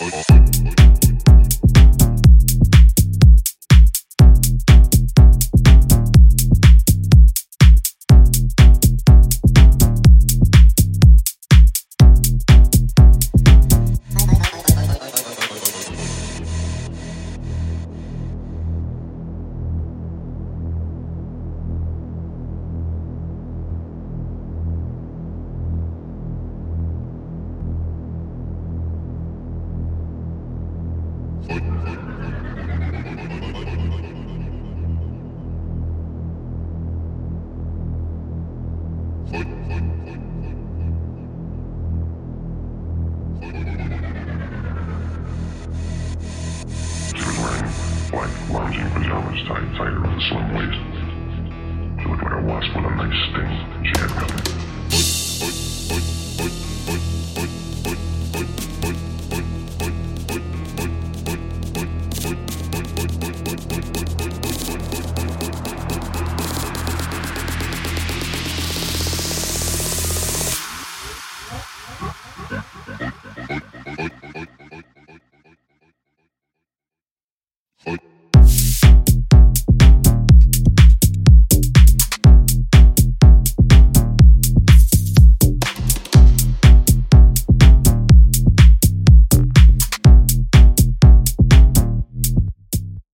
She pajamas tied tighter on the slim waist. Like a wasp with a nice sting.